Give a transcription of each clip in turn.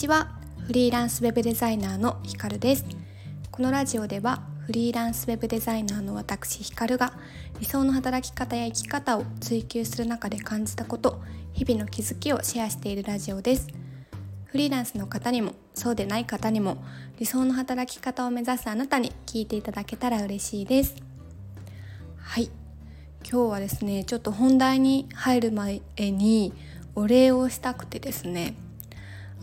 ちは。フリーランスウェブデザイナーのひかるです。このラジオではフリーランスウェブデザイナーの私ひかるが理想の働き方や生き方を追求する中で感じたこと日々の気づきをシェアしているラジオです。フリーランスの方にもそうでない方にも理想の働き方を目指すあなたに聞いていただけたら嬉しいです。はい。今日はですねちょっと本題に入る前にお礼をしたくてですね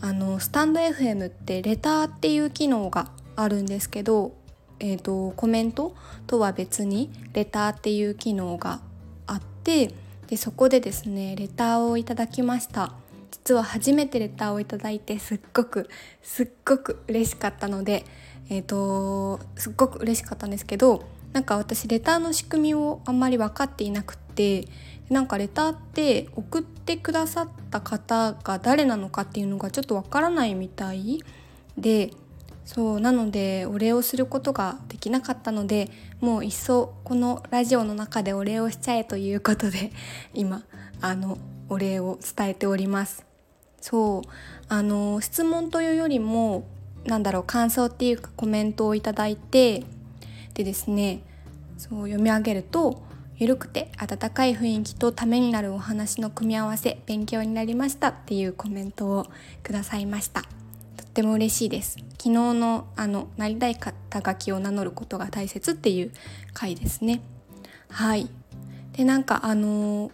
あのスタンド FM ってレターっていう機能があるんですけど、えーと、コメントとは別にレターっていう機能があってでそこでですねレターをいただきました。実は初めてレターをいただいてすっごくすっごく嬉しかったのでえっ、ー、とすっごく嬉しかったんですけどなんか私レターの仕組みをあんまり分かっていなくってなんかレターって送ってくださった方が誰なのかっていうのがちょっとわからないみたいでそうなのでお礼をすることができなかったのでもういっそこのラジオの中でお礼をしちゃえということで 今あのお礼を伝えております。そうあの質問というよりもなんだろう感想っていうかコメントをいただいてでですねそう読み上げるとゆるくて温かい雰囲気とためになるお話の組み合わせ勉強になりましたっていうコメントをくださいました。とっても嬉しいです。昨日のあのなりたい肩書きを名乗ることが大切っていう回ですね。はい。でなんかあの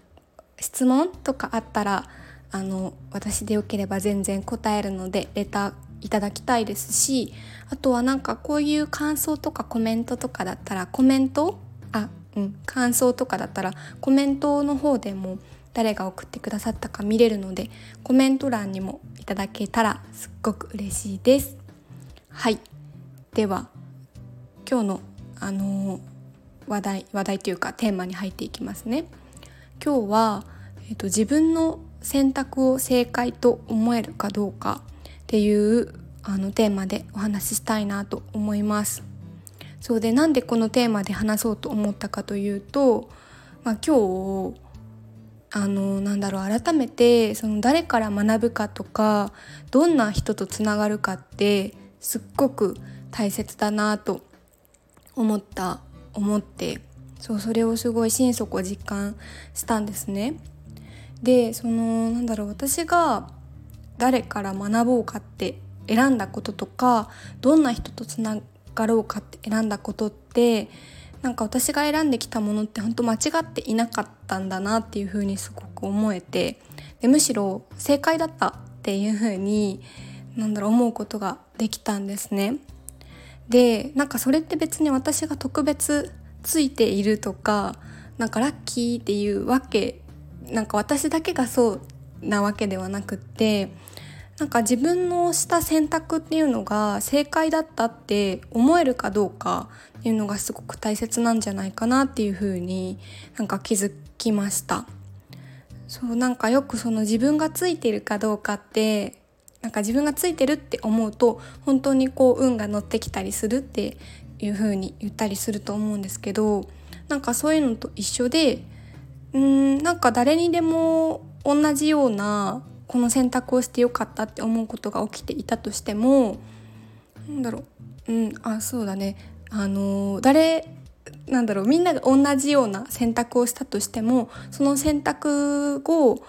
質問とかあったらあの私でよければ全然答えるのでレターいただきたいですしあとはなんかこういう感想とかコメントとかだったらコメント？あうん、感想とかだったらコメントの方でも誰が送ってくださったか見れるのでコメント欄にもいただけたらすっごく嬉しいです。はい。では今日のあのー、話題話題というかテーマに入っていきますね。今日は、えーと自分の選択を正解と思えるかどうかっていうあのテーマでお話ししたいなと思います。そうでなんでこのテーマで話そうと思ったかというと、まあ、今日あのなんだろう改めてその誰から学ぶかとかどんな人とつながるかってすっごく大切だなと思った思ってそうそれをすごい心底実感したんですね。でそのなんだろう私が誰から学ぼうかって選んだこととかどんな人とつながろうかって選んだことってなんか私が選んできたものって本当間違っていなかったんだなっていうふうにすごく思えてでむしろ正解だったっていうふうになんだろう思うことができたんですね。でなんかそれって別に私が特別ついているとかなんかラッキーっていうわけなんか私だけがそうなわけではなくってなんか自分のした選択っていうのが正解だったって思えるかどうかっていうのがすごく大切なんじゃないかなっていうふうになんか気づきました。そうなんかよくその自分がついてるかどうかってなんか自分がついてるって思うと本当にこう運が乗ってきたりするっていう風に言ったりすると思うんですけどなんかそういうのと一緒でうんなんか誰にでも同じようなこの選択をしてよかったって思うことが起きていたとしてもなんだろう。うんあそうだね。あの誰なんだろう。みんなが同じような選択をしたとしてもその選択を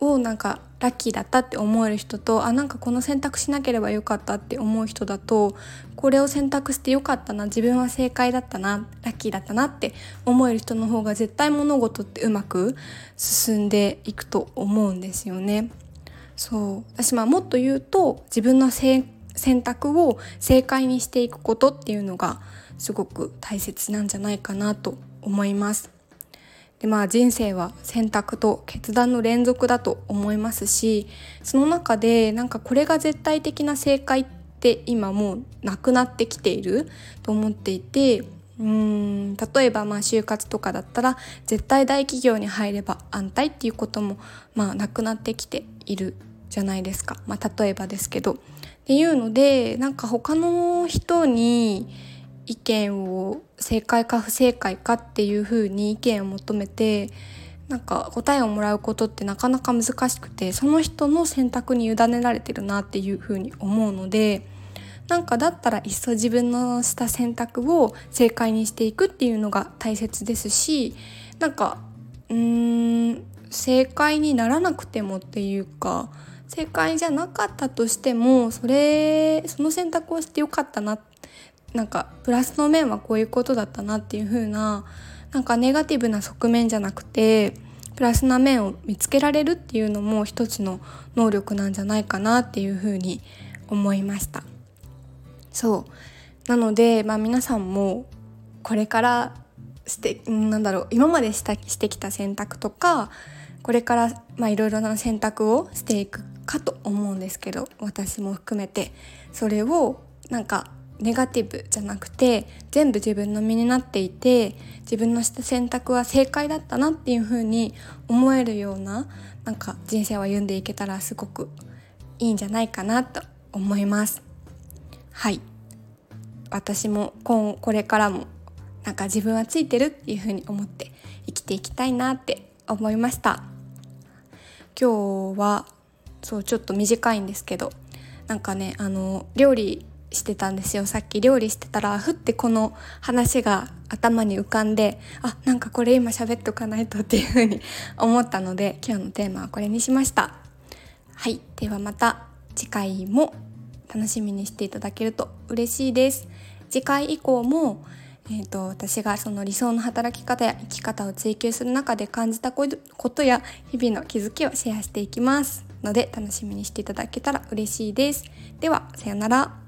をなんかラッキーだったって思える人とあなんかこの選択しなければよかったって思う人だとこれを選択してよかったな自分は正解だったなラッキーだったなって思える人の方が絶対物事ってうまく進んでいくと思うんですよね。そう私まあもっと言うと自分の選択を正解にしていくことっていうのがすごく大切なんじゃないかなと思います。でまあ人生は選択と決断の連続だと思いますしその中でなんかこれが絶対的な正解って今もうなくなってきていると思っていてうん例えばまあ就活とかだったら絶対大企業に入れば安泰っていうこともまあなくなってきているじゃないですか、まあ、例えばですけど。っていうのでなんか他の人に意見を正解か不正解かっていうふうに意見を求めてなんか答えをもらうことってなかなか難しくてその人の選択に委ねられてるなっていうふうに思うのでなんかだったらいっそ自分のした選択を正解にしていくっていうのが大切ですしなんかうーん正解にならなくてもっていうか正解じゃなかったとしてもそれその選択をしてよかったなっなんかプラスの面はこういうことだったなっていう風ななんかネガティブな側面じゃなくてプラスな面を見つけられるっていうのも一つの能力なんじゃないかなっていう風に思いました。そう。なので、まあ、皆さんもこれからしてなんだろう今までしたしてきた選択とかこれからいろいろな選択をしていくかと思うんですけど私も含めて。それをなんかネガティブじゃなくて全部自分の身になっていて自分のした選択は正解だったなっていう風に思えるようななんか人生を歩んでいけたらすごくいいんじゃないかなと思います。はい。私も今これからもなんか自分はついてるっていう風に思って生きていきたいなって思いました。今日はそうちょっと短いんですけどなんかねあの料理してたんですよさっき料理してたらふってこの話が頭に浮かんであなんかこれ今喋っとかないとっていうふうに思ったので今日のテーマはこれにしましたはいではまた次回も楽しみにしていただけると嬉しいです次回以降もえーと、私がその理想の働き方や生き方を追求する中で感じたことや日々の気づきをシェアしていきますので楽しみにしていただけたら嬉しいです。ではさようなら。